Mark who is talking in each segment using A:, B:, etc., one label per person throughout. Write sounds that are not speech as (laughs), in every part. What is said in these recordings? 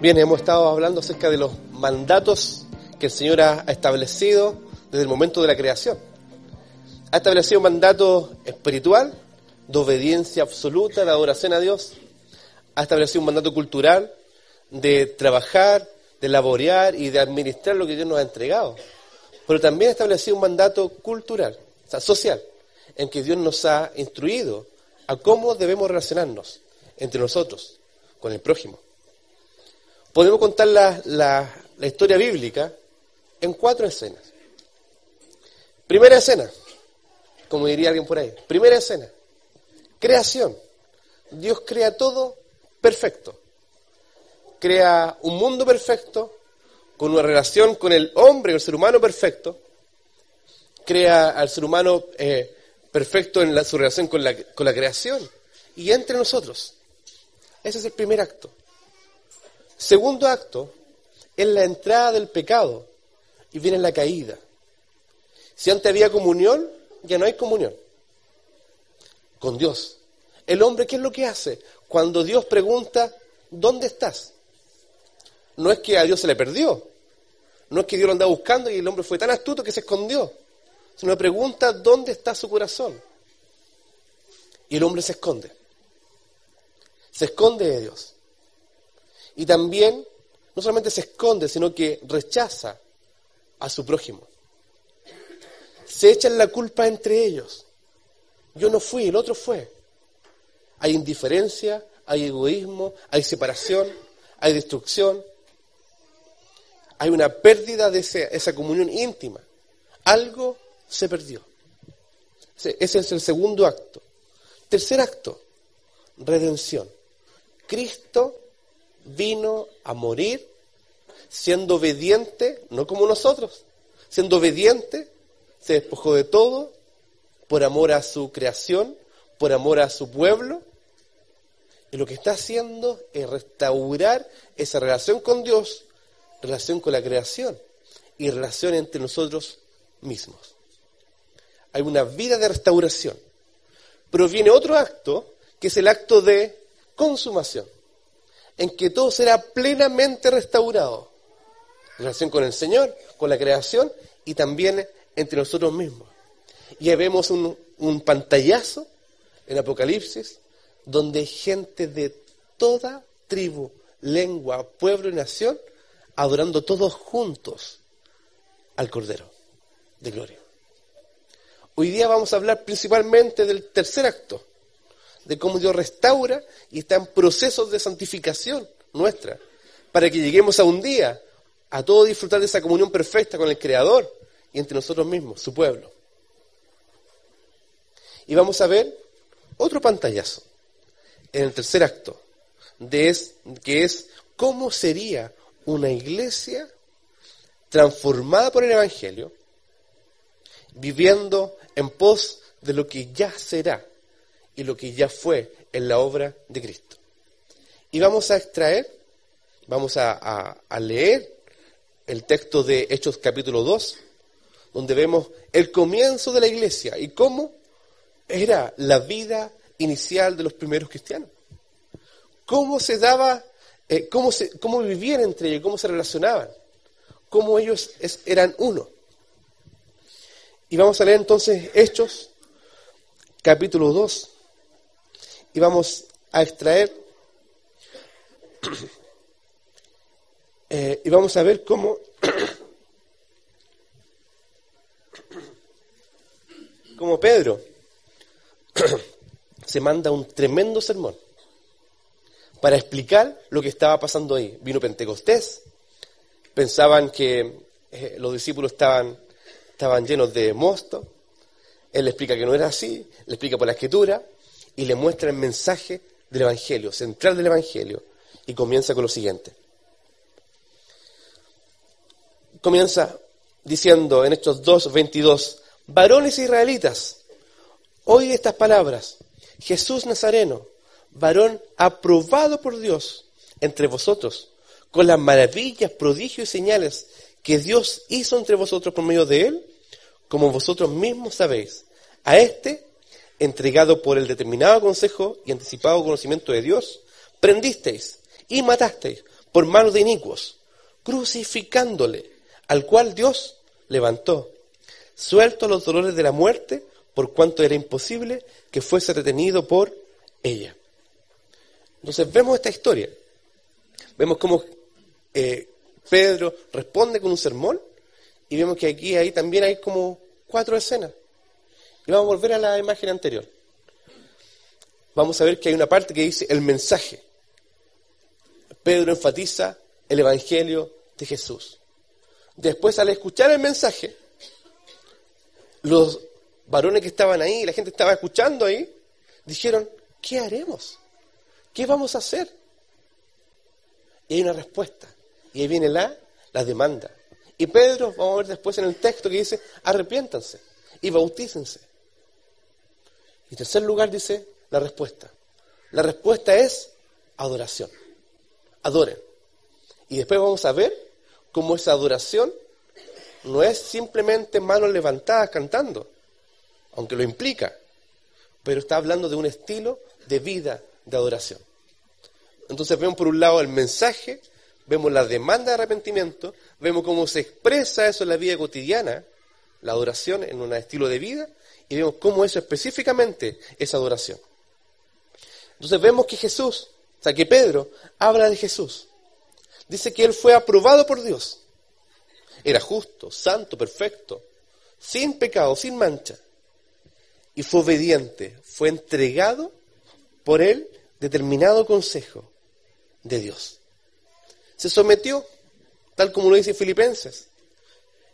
A: Bien, hemos estado hablando acerca de los mandatos que el Señor ha establecido desde el momento de la creación. Ha establecido un mandato espiritual, de obediencia absoluta, de adoración a Dios. Ha establecido un mandato cultural, de trabajar, de laborear y de administrar lo que Dios nos ha entregado. Pero también ha establecido un mandato cultural, o sea, social, en que Dios nos ha instruido a cómo debemos relacionarnos entre nosotros, con el prójimo podemos contar la, historia bíblica en cuatro escenas. Primera escena, como diría alguien por ahí. Primera escena, creación. Dios crea todo perfecto. Crea un mundo perfecto, con una relación con el hombre, el ser humano perfecto. Crea al ser humano eh, perfecto en su relación con la, con la creación y entre nosotros. Ese es el primer acto. Segundo acto es la entrada del pecado y viene la caída. Si antes había comunión, ya no hay comunión con Dios. El hombre, ¿qué es lo que hace? Cuando Dios pregunta, ¿dónde estás? No es que a Dios se le perdió, no es que Dios lo andaba buscando y el hombre fue tan astuto que se escondió, sino pregunta, ¿dónde está su corazón? Y el hombre se esconde. Se esconde de Dios. Y también no solamente se esconde, sino que rechaza a su prójimo. Se echan la culpa entre ellos. Yo no fui, el otro fue. Hay indiferencia, hay egoísmo, hay separación, hay destrucción. Hay una pérdida de esa comunión íntima. Algo se perdió. Ese es el segundo acto. Tercer acto, redención. Cristo vino a morir siendo obediente, no como nosotros, siendo obediente, se despojó de todo por amor a su creación, por amor a su pueblo. Y lo que está haciendo es restaurar esa relación con Dios, relación con la creación y relación entre nosotros mismos. Hay una vida de restauración. Pero viene otro acto, que es el acto de consumación en que todo será plenamente restaurado. En relación con el Señor, con la creación y también entre nosotros mismos. Y ahí vemos un, un pantallazo en Apocalipsis donde gente de toda tribu, lengua, pueblo y nación adorando todos juntos al Cordero de Gloria. Hoy día vamos a hablar principalmente del tercer acto, de cómo Dios restaura y está en procesos de santificación nuestra, para que lleguemos a un día a todo disfrutar de esa comunión perfecta con el Creador y entre nosotros mismos, su pueblo. Y vamos a ver otro pantallazo en el tercer acto, de que es cómo sería una iglesia transformada por el Evangelio, viviendo en pos de lo que ya será y lo que ya fue en la obra de Cristo. Y vamos a extraer, vamos a, leer el texto de Hechos capítulo 2, donde vemos el comienzo de la iglesia y cómo era la vida inicial de los primeros cristianos. Cómo se daba, eh, cómo, se, cómo vivían entre ellos, cómo se relacionaban, cómo ellos eran uno. Y vamos a leer entonces Hechos capítulo 2, y vamos a extraer (clears throat) eh, y vamos a ver cómo (clears throat) Pedro (clears throat) se manda un tremendo sermón para explicar lo que estaba pasando ahí. Vino Pentecostés, pensaban que eh, los discípulos estaban, estaban llenos de mosto, él le explica que no era así, le explica por la escritura y le muestra el mensaje del Evangelio, central del Evangelio, y comienza con lo siguiente. Comienza diciendo en estos 2.22, varones israelitas, oí estas palabras, Jesús Nazareno, varón aprobado por Dios entre vosotros, con las maravillas, prodigios y señales que Dios hizo entre vosotros por medio de él, como vosotros mismos sabéis. A este, entregado por el determinado consejo y anticipado conocimiento de Dios, prendisteis y matasteis por manos de inicuos, crucificándole, al cual Dios levantó, suelto los dolores de la muerte, por cuanto era imposible que fuese retenido por ella. Entonces vemos esta historia. Vemos cómo eh, Pedro responde con un sermón y vemos que aquí ahí también hay como cuatro escenas. Y vamos a volver a la imagen anterior. Vamos a ver que hay una parte que dice el mensaje. Pedro enfatiza el Evangelio de Jesús. Después, al escuchar el mensaje, los varones que estaban ahí, la gente estaba escuchando ahí, dijeron, ¿qué haremos? ¿Qué vamos a hacer? Y hay una respuesta. Y ahí viene la, la demanda. Y Pedro, vamos a ver después en el texto que dice, arrepiéntanse y bautícense. Y en tercer lugar dice la respuesta. La respuesta es adoración. Adoren. Y después vamos a ver cómo esa adoración no es simplemente manos levantadas cantando, aunque lo implica, pero está hablando de un estilo de vida de adoración. Entonces vemos por un lado el mensaje, vemos la demanda de arrepentimiento, vemos cómo se expresa eso en la vida cotidiana, la adoración en un estilo de vida, y vemos cómo eso específicamente es adoración. Entonces vemos que Jesús, o sea, que Pedro habla de Jesús. Dice que él fue aprobado por Dios. Era justo, santo, perfecto, sin pecado, sin mancha. Y fue obediente, fue entregado por el determinado consejo de Dios. Se sometió, tal como lo dice Filipenses,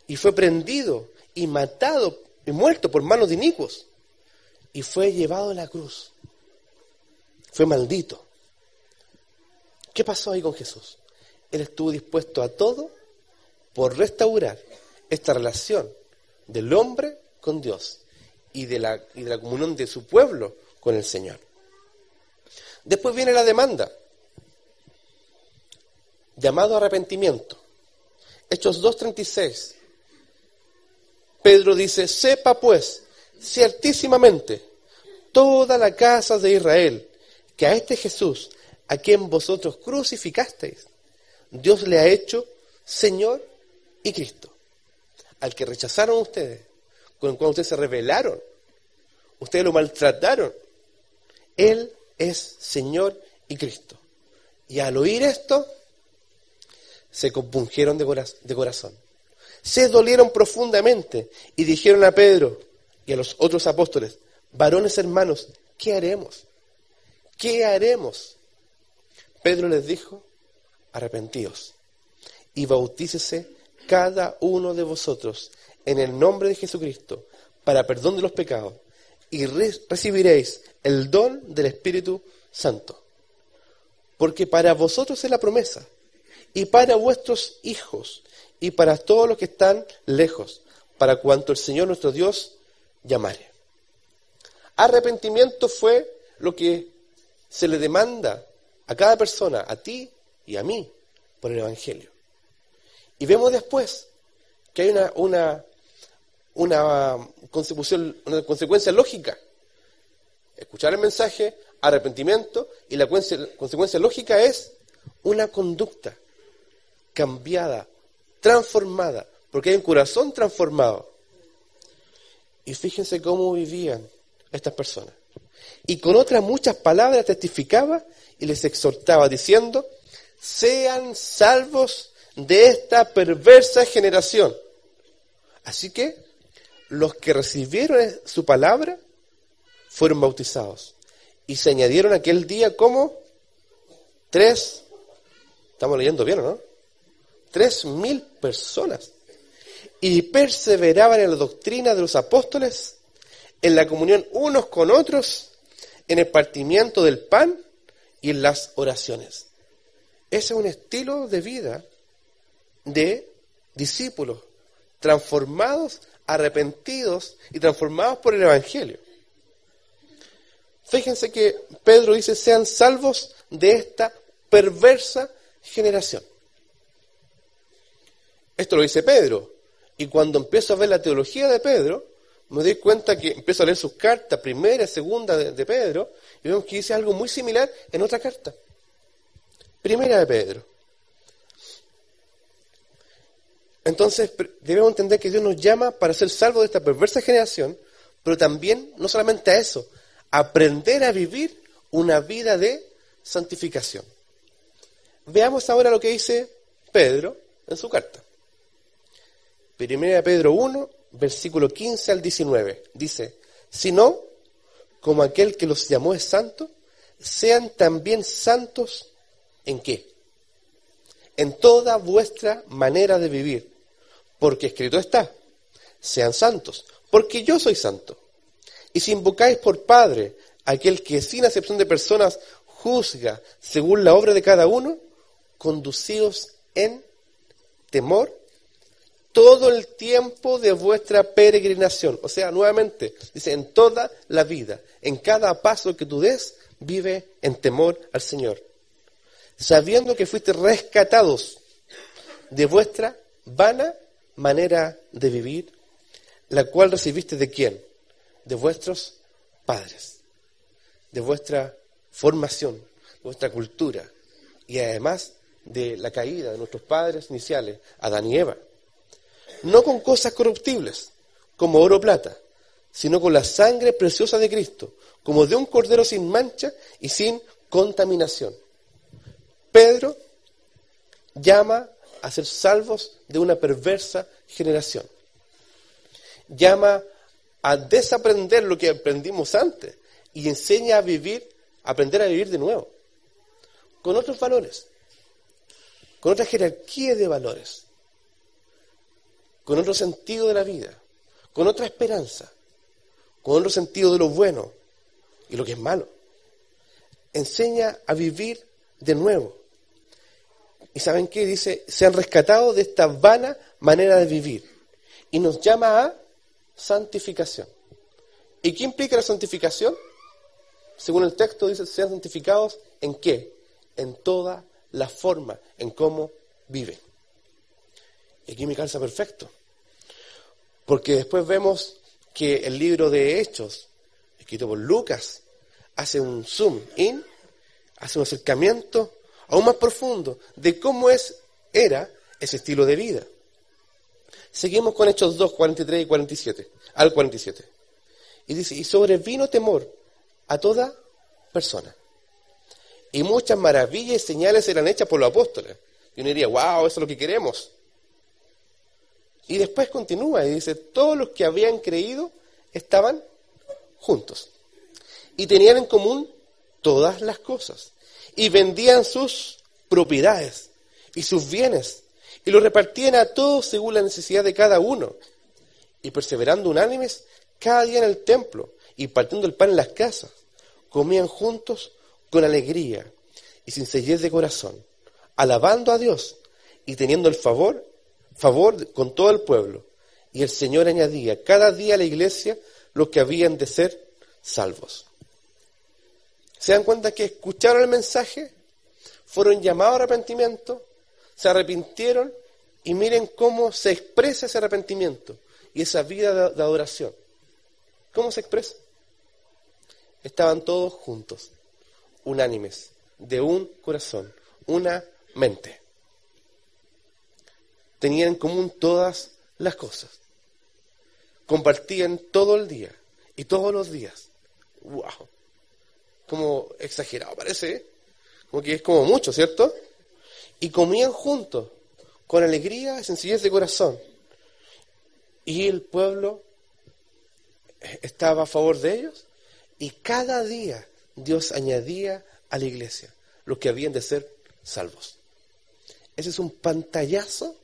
A: y fue prendido y matado y muerto por manos de inicuos, y fue llevado a la cruz. Fue maldito. ¿Qué pasó ahí con Jesús? Él estuvo dispuesto a todo por restaurar esta relación del hombre con Dios y de la, y de la comunión de su pueblo con el Señor. Después viene la demanda, llamado arrepentimiento. Hechos 2.36. Pedro dice, sepa pues ciertísimamente toda la casa de Israel que a este Jesús, a quien vosotros crucificasteis, Dios le ha hecho Señor y Cristo. Al que rechazaron ustedes, con el cual ustedes se rebelaron, ustedes lo maltrataron, Él es Señor y Cristo. Y al oír esto, se compungieron de corazón. Se dolieron profundamente y dijeron a Pedro y a los otros apóstoles, varones hermanos, ¿qué haremos? ¿Qué haremos? Pedro les dijo, arrepentíos y bautícese cada uno de vosotros en el nombre de Jesucristo para perdón de los pecados y recibiréis el don del Espíritu Santo. Porque para vosotros es la promesa, y para vuestros hijos, y para todos los que están lejos, para cuanto el Señor nuestro Dios llamare. Arrepentimiento fue lo que se le demanda a cada persona, a ti y a mí, por el Evangelio. Y vemos después que hay una, una, una una consecuencia lógica. Escuchar el mensaje, arrepentimiento, y la consecuencia lógica es una conducta cambiada, transformada, porque hay un corazón transformado. Y fíjense cómo vivían estas personas. Y con otras muchas palabras testificaba y les exhortaba diciendo, sean salvos de esta perversa generación. Así que los que recibieron su palabra fueron bautizados y se añadieron aquel día como Tres, estamos leyendo bien, ¿no? Tres mil personas. Y perseveraban en la doctrina de los apóstoles, en la comunión unos con otros, en el partimiento del pan y en las oraciones. Ese es un estilo de vida de discípulos transformados, arrepentidos y transformados por el Evangelio. Fíjense que Pedro dice, sean salvos de esta perversa generación. Esto lo dice Pedro. Y cuando empiezo a ver la teología de Pedro, me doy cuenta que empiezo a leer sus cartas, primera y segunda de, Pedro, y vemos que dice algo muy similar en otra carta. Primera de Pedro. Entonces debemos entender que Dios nos llama para ser salvos de esta perversa generación, pero también, no solamente a eso, aprender a vivir una vida de santificación. Veamos ahora lo que dice Pedro en su carta. Primera Pedro 1, versículo 15 al 19. Dice, si no, como aquel que los llamó es santo, sean también santos en qué? En toda vuestra manera de vivir porque escrito está, sean santos, porque yo soy santo. Y si invocáis por Padre aquel que sin acepción de personas juzga según la obra de cada uno, conducíos en temor todo el tiempo de vuestra peregrinación. O sea, nuevamente, dice, en toda la vida, en cada paso que tú des, vive en temor al Señor. Sabiendo que fuiste rescatados de vuestra vana manera de vivir, la cual recibiste de quién? De vuestros padres, de vuestra formación, de vuestra cultura y además de la caída de nuestros padres iniciales, Adán y Eva. No con cosas corruptibles, como oro o plata, sino con la sangre preciosa de Cristo, como de un cordero sin mancha y sin contaminación. Pedro llama a ser salvos de una perversa generación. Llama a desaprender lo que aprendimos antes y enseña a vivir, a aprender a vivir de nuevo, con otros valores, con otra jerarquía de valores, con otro sentido de la vida, con otra esperanza, con otro sentido de lo bueno y lo que es malo. Enseña a vivir de nuevo y saben qué? Dice, se han rescatado de esta vana manera de vivir. Y nos llama a santificación. ¿Y qué implica la santificación? Según el texto dice, sean santificados en qué? En toda la forma, en cómo viven. Y aquí me calza perfecto. Porque después vemos que el libro de Hechos, escrito por Lucas, hace un zoom in, hace un acercamiento aún más profundo de cómo es, era ese estilo de vida. Seguimos con Hechos 2, 43 y 47, al 47. Y dice, y sobrevino temor a toda persona. Y muchas maravillas y señales eran hechas por los apóstoles. Y uno diría, wow, eso es lo que queremos. Y después continúa y dice, todos los que habían creído estaban juntos. Y tenían en común todas las cosas y vendían sus propiedades y sus bienes y los repartían a todos según la necesidad de cada uno. Y perseverando unánimes cada día en el templo y partiendo el pan en las casas, comían juntos con alegría y sin sellez de corazón, alabando a Dios y teniendo el favor, favor con todo el pueblo. Y el Señor añadía cada día a la iglesia los que habían de ser salvos. ¿Se dan cuenta que escucharon el mensaje? Fueron llamados a arrepentimiento, se arrepintieron y miren cómo se expresa ese arrepentimiento y esa vida de, adoración. ¿Cómo se expresa? Estaban todos juntos, unánimes, de un corazón, una mente. Tenían en común todas las cosas. Compartían todo el día y todos los días. ¡Wow! como exagerado parece, ¿eh? como que es como mucho, ¿cierto? Y comían juntos, con alegría y sencillez de corazón. Y el pueblo estaba a favor de ellos y cada día Dios añadía a la iglesia los que habían de ser salvos. Ese es un pantallazo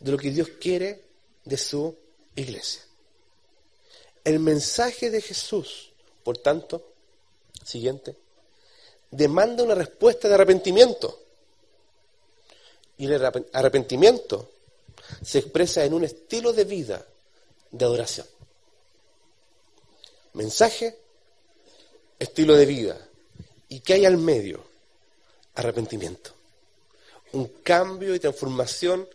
A: de lo que Dios quiere de su iglesia. El mensaje de Jesús, por tanto, siguiente, demanda una respuesta de arrepentimiento. Y el arrepentimiento se expresa en un estilo de vida de adoración. Mensaje, estilo de vida. ¿Y qué hay al medio? Arrepentimiento. Un cambio y transformación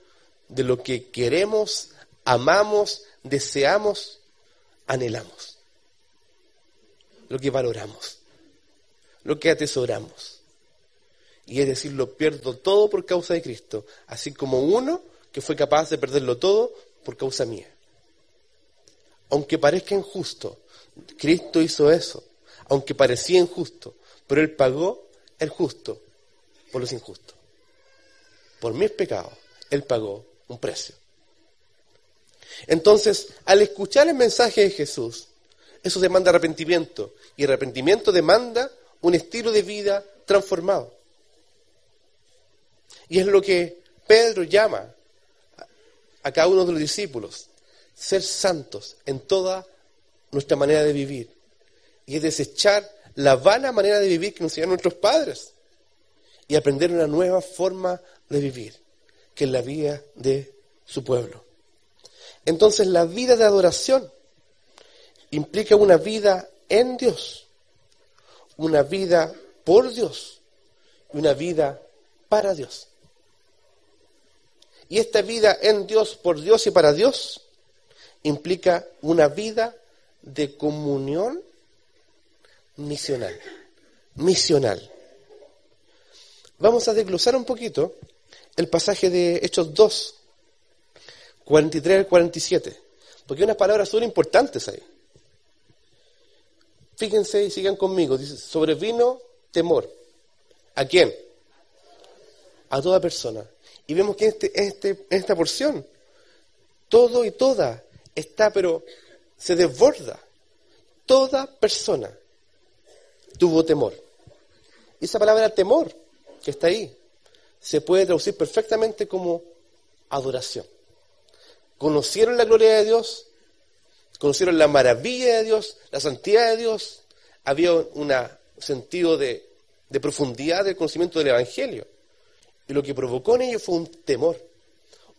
A: de lo que queremos, amamos, deseamos, anhelamos. Lo que valoramos. Lo que atesoramos. Y es decir, lo pierdo todo por causa de Cristo, así como uno que fue capaz de perderlo todo por causa mía. Aunque parezca injusto, Cristo hizo eso, aunque parecía injusto, pero Él pagó el justo por los injustos. Por mis pecados, Él pagó un precio. Entonces, al escuchar el mensaje de Jesús, eso demanda arrepentimiento, y arrepentimiento demanda un estilo de vida transformado. Y es lo que Pedro llama a cada uno de los discípulos, ser santos en toda nuestra manera de vivir. Y es desechar la vana manera de vivir que nos enseñaron nuestros padres y aprender una nueva forma de vivir, que es la vida de su pueblo. Entonces la vida de adoración implica una vida en Dios, una vida por Dios y una vida para Dios. Y esta vida en Dios, por Dios y para Dios, implica una vida de comunión misional. Misional. Vamos a desglosar un poquito el pasaje de Hechos 2, 43 al 47, porque hay unas palabras súper importantes ahí. Fíjense y sigan conmigo. Dice, sobrevino temor. ¿A quién? A toda persona. Y vemos que este, este, esta porción, todo y toda está, pero se desborda. Toda persona tuvo temor. Y esa palabra temor, que está ahí, se puede traducir perfectamente como adoración. Conocieron la gloria de Dios, conocieron la maravilla de Dios, la santidad de Dios, había un sentido de, profundidad del conocimiento del Evangelio. Y lo que provocó en ellos fue un temor,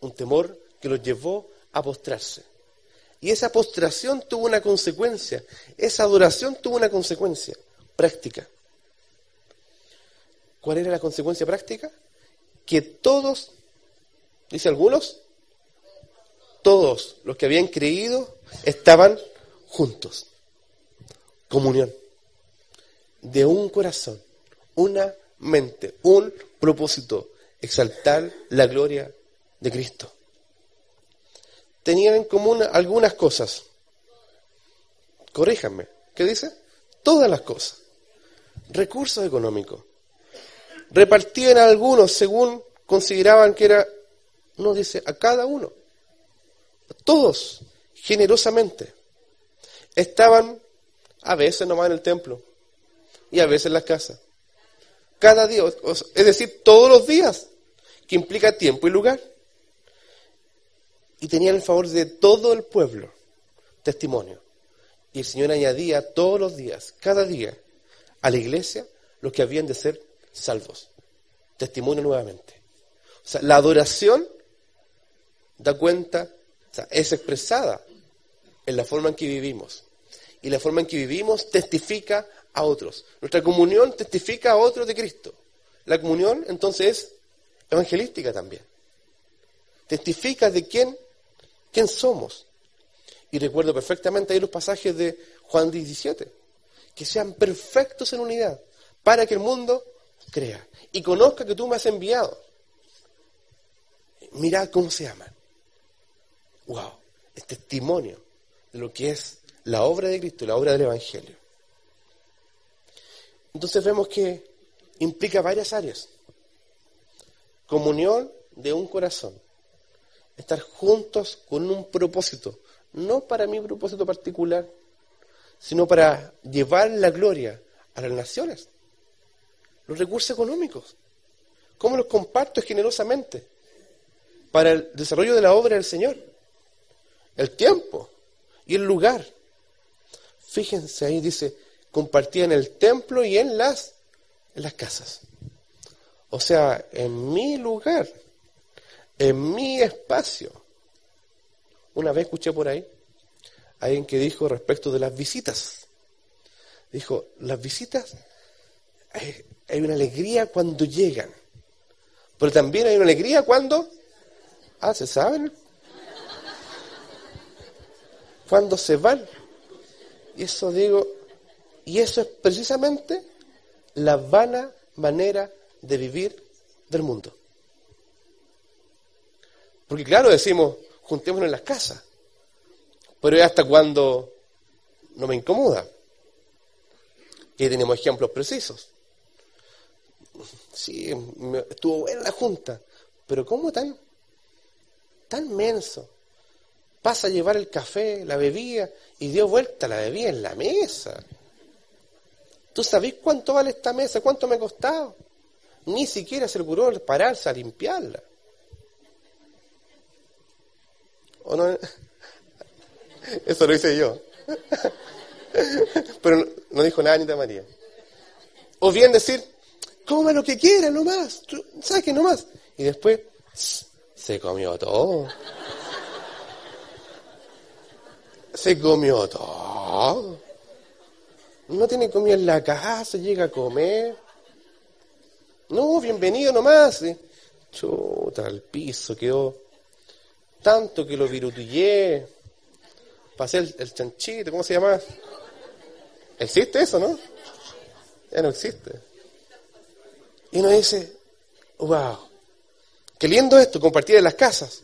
A: un temor que los llevó a postrarse. Y esa postración tuvo una consecuencia, esa adoración tuvo una consecuencia práctica. ¿Cuál era la consecuencia práctica? Que todos, dice algunos, todos los que habían creído estaban juntos. Comunión. De un corazón, una mente, un propósito, exaltar la gloria de Cristo. Tenían en común algunas cosas. Corríjanme. ¿Qué dice? Todas las cosas. Recursos económicos. Repartían a algunos según consideraban que era, no dice, a cada uno. Todos, generosamente. Estaban a veces nomás en el templo y a veces en las casas. Cada día, es decir, todos los días que implica tiempo y lugar. Y tenían el favor de todo el pueblo, testimonio. Y el Señor añadía todos los días, cada día, a la iglesia los que habían de ser salvos. Testimonio nuevamente. O sea, la adoración da cuenta, o sea, es expresada en la forma en que vivimos. Y la forma en que vivimos testifica a otros. Nuestra comunión testifica a otros de Cristo. La comunión entonces es evangelística también. Testifica de quién, quién somos. Y recuerdo perfectamente ahí los pasajes de Juan 17. Que sean perfectos en unidad, para que el mundo crea y conozca que tú me has enviado. Mirad cómo se aman. Wow, es testimonio de lo que es la obra de Cristo, la obra del Evangelio. Entonces vemos que implica varias áreas comunión de un corazón, estar juntos con un propósito, no para mi propósito particular, sino para llevar la gloria a las naciones. Los recursos económicos. ¿Cómo los comparto generosamente? Para el desarrollo de la obra del Señor. El tiempo y el lugar. Fíjense ahí, dice, compartía en el templo y en las, en las casas. O sea, en mi lugar, en mi espacio. Una vez escuché por ahí alguien que dijo respecto de las visitas. Dijo, las visitas, hay, una alegría cuando llegan, pero también hay una alegría cuando, ah, se saben, cuando se van. Y eso digo, y eso es precisamente la vana manera de vivir del mundo. Porque claro, decimos, juntémonos en las casas, pero es hasta cuando no me incomoda. Y tenemos ejemplos precisos. Sí, estuvo buena la junta, pero ¿cómo tan, tan menso? Pasa a llevar el café, la bebida, y dio vuelta la bebida en la mesa. ¿Tú sabés cuánto vale esta mesa? ¿Cuánto me ha costado? Ni siquiera se le ocurrió pararse a limpiarla. ¿O no? (laughs) Eso lo hice yo. (laughs) Pero no, dijo nada ni de María. O bien decir, coma lo que quiera nomás, saque nomás. Y después (sniffs) se comió todo. (laughs) Se comió todo. No tiene comida en la casa, llega a comer. No, bienvenido nomás. Chuta, el piso quedó tanto que lo virutillé. Pasé el, el chanchito, ¿cómo se llama? ¿Existe eso, no? Ya no existe. Y uno dice, wow, qué lindo esto, compartir en las casas.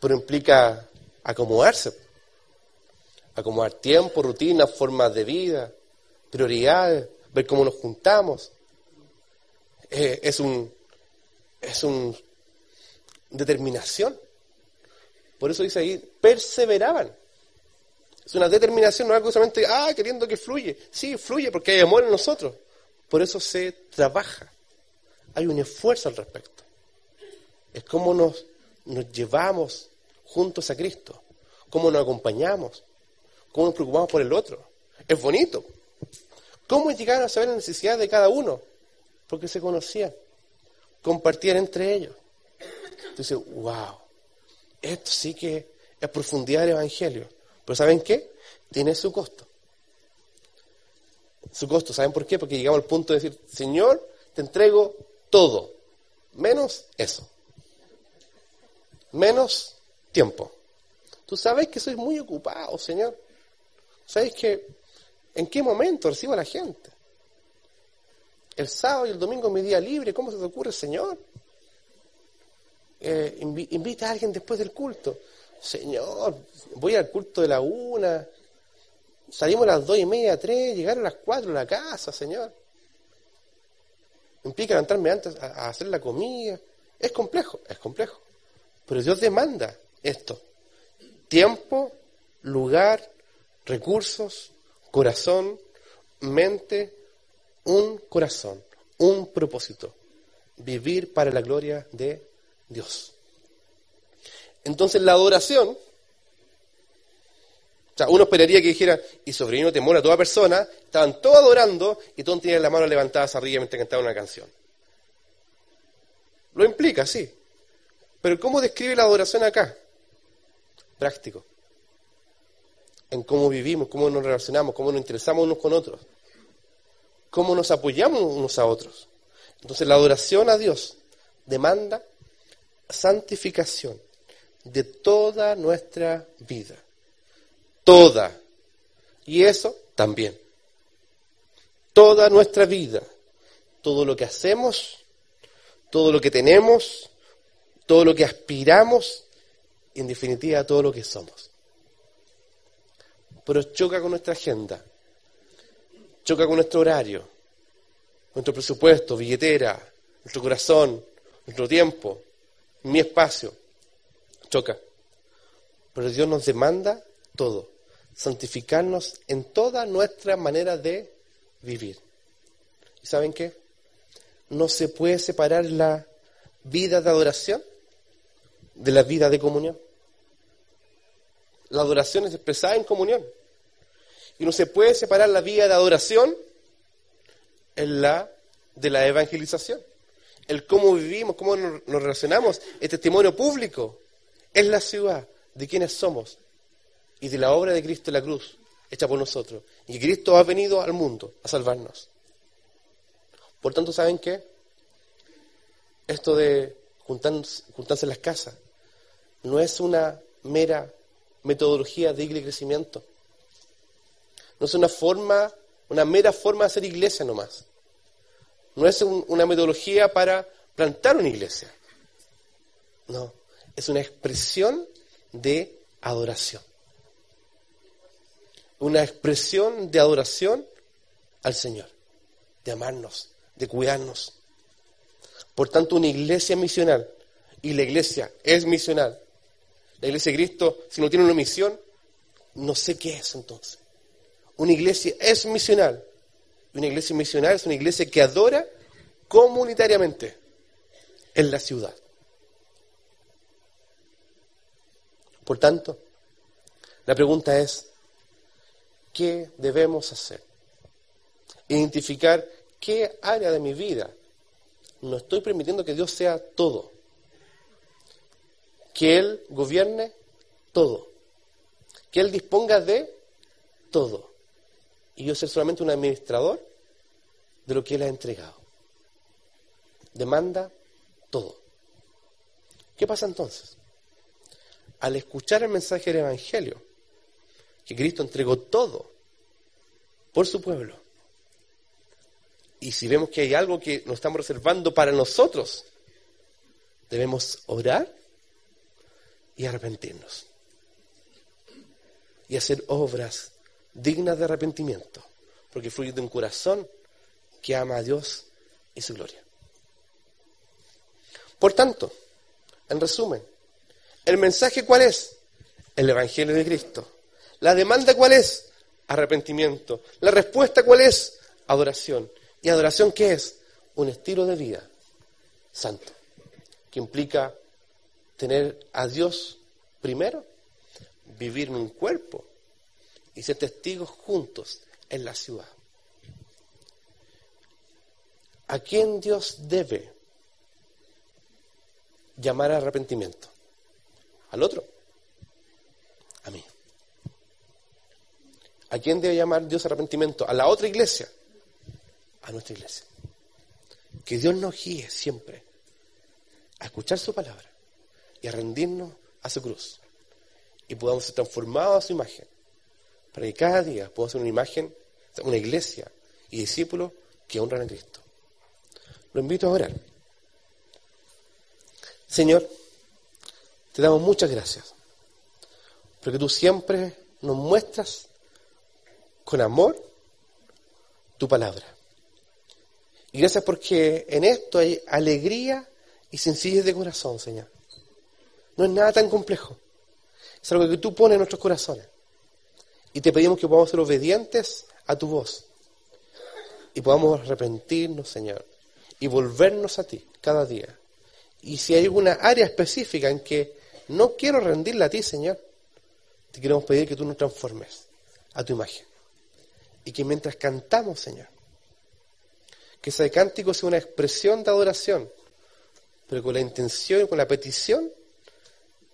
A: Pero implica acomodarse acomodar tiempo, rutinas, formas de vida, prioridades, ver cómo nos juntamos. Eh, es un es un determinación. Por eso dice ahí, perseveraban. Es una determinación, no es algo solamente, ah, queriendo que fluye. Sí, fluye porque hay amor en nosotros. Por eso se trabaja. Hay un esfuerzo al respecto. Es como nos, nos llevamos juntos a Cristo, cómo nos acompañamos, cómo nos preocupamos por el otro. Es bonito. ¿Cómo llegaron a saber la necesidad de cada uno? Porque se conocían, compartían entre ellos. Entonces, wow, esto sí que es profundidad del Evangelio. Pero ¿saben qué? Tiene su costo. Su costo, ¿saben por qué? Porque llegamos al punto de decir, Señor, te entrego todo, menos eso, menos tiempo. Tú sabes que soy muy ocupado, Señor. ¿Sabéis que en qué momento recibo a la gente? El sábado y el domingo mi día libre, ¿cómo se te ocurre, Señor? Eh, invita a alguien después del culto. Señor, voy al culto de la una, salimos a las dos y media, tres, llegar a las cuatro a la casa, Señor. Implica levantarme antes a hacer la comida. Es complejo, es complejo. Pero Dios demanda esto. Tiempo, lugar recursos, corazón, mente, un corazón, un propósito, vivir para la gloria de Dios. Entonces la adoración, o sea, uno esperaría que dijera, y sobrevino temor a toda persona, estaban todos adorando y todos tenían las manos levantadas arriba mientras cantaban una canción. Lo implica, sí. Pero ¿cómo describe la adoración acá? Práctico en cómo vivimos, cómo nos relacionamos, cómo nos interesamos unos con otros, cómo nos apoyamos unos a otros. Entonces la adoración a Dios demanda santificación de toda nuestra vida. Toda. Y eso también. Toda nuestra vida. Todo lo que hacemos, todo lo que tenemos, todo lo que aspiramos y en definitiva todo lo que somos pero choca con nuestra agenda, choca con nuestro horario, nuestro presupuesto, billetera, nuestro corazón, nuestro tiempo, mi espacio, choca. Pero Dios nos demanda todo, santificarnos en toda nuestra manera de vivir. ¿Y saben qué? no se puede separar la vida de adoración de la vida de comunión. La adoración es expresada en comunión. Y no se puede separar la vida de adoración en la de la evangelización. El cómo vivimos, cómo nos relacionamos, el testimonio público es la ciudad de quienes somos y de la obra de Cristo en la cruz, hecha por nosotros. Y Cristo ha venido al mundo a salvarnos. Por tanto, ¿saben qué? Esto de juntarse, en las casas no es una mera metodología de iglesia crecimiento. No es una forma, una mera forma de hacer iglesia nomás. No es una metodología para plantar una iglesia. No, es una expresión de adoración. Una expresión de adoración al Señor, de amarnos, de cuidarnos. Por tanto, una iglesia misional, y la iglesia es misional. La iglesia de Cristo, si no tiene una misión, no sé qué es entonces. Una iglesia es misional. Una iglesia misional es una iglesia que adora comunitariamente en la ciudad. Por tanto, la pregunta es, ¿qué debemos hacer? Identificar qué área de mi vida no estoy permitiendo que Dios sea todo. Que Él gobierne todo. Que Él disponga de todo. Y yo ser solamente un administrador de lo que Él ha entregado. Demanda todo. ¿Qué pasa entonces? Al escuchar el mensaje del Evangelio, que Cristo entregó todo por su pueblo, y si vemos que hay algo que nos estamos reservando para nosotros, debemos orar y arrepentirnos. Y hacer obras dignas de arrepentimiento, porque fluye de un corazón que ama a Dios y su gloria. Por tanto, en resumen, ¿el mensaje cuál es? El Evangelio de Cristo. ¿La demanda cuál es? Arrepentimiento. ¿La respuesta cuál es? Adoración. ¿Y adoración qué es? Un estilo de vida santo, que implica tener a Dios primero, vivir en un cuerpo y ser testigos juntos en la ciudad. ¿A quién Dios debe llamar a arrepentimiento? ¿Al otro? A mí. ¿A quién debe llamar Dios arrepentimiento? ¿A la otra iglesia? A nuestra iglesia. Que Dios nos guíe siempre a escuchar su palabra y a rendirnos a su cruz. Y podamos ser transformados a su imagen. Para que cada día podamos ser una imagen, una iglesia y discípulos que honran a Cristo. Lo invito a orar. Señor, te damos muchas gracias, porque tú siempre nos muestras con amor tu palabra. Y gracias porque en esto hay alegría y sencillez de corazón, Señor. No es nada tan complejo. Es algo que tú pones en nuestros corazones. Y te pedimos que podamos ser obedientes a tu voz. Y podamos arrepentirnos, Señor y volvernos a ti cada día. Y si hay alguna área específica en que no quiero rendirla a ti, Señor, te queremos pedir que tú nos transformes a tu imagen. Y que mientras cantamos, Señor, que ese cántico sea una expresión de adoración, pero con la intención y con la petición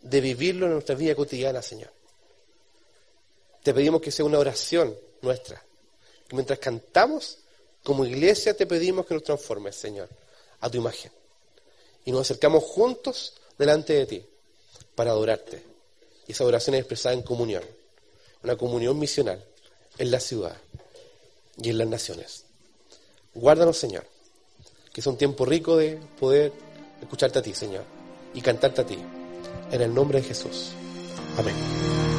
A: de vivirlo en nuestra vida cotidiana, Señor. Te pedimos que sea una oración nuestra. Que mientras cantamos, como iglesia te pedimos que nos transformes, Señor, a tu imagen. Y nos acercamos juntos delante de ti para adorarte. Y esa adoración es expresada en comunión, una comunión misional en la ciudad y en las naciones. Guárdanos, Señor, que es un tiempo rico de poder escucharte a ti, Señor, y cantarte a ti. En el nombre de Jesús. Amén.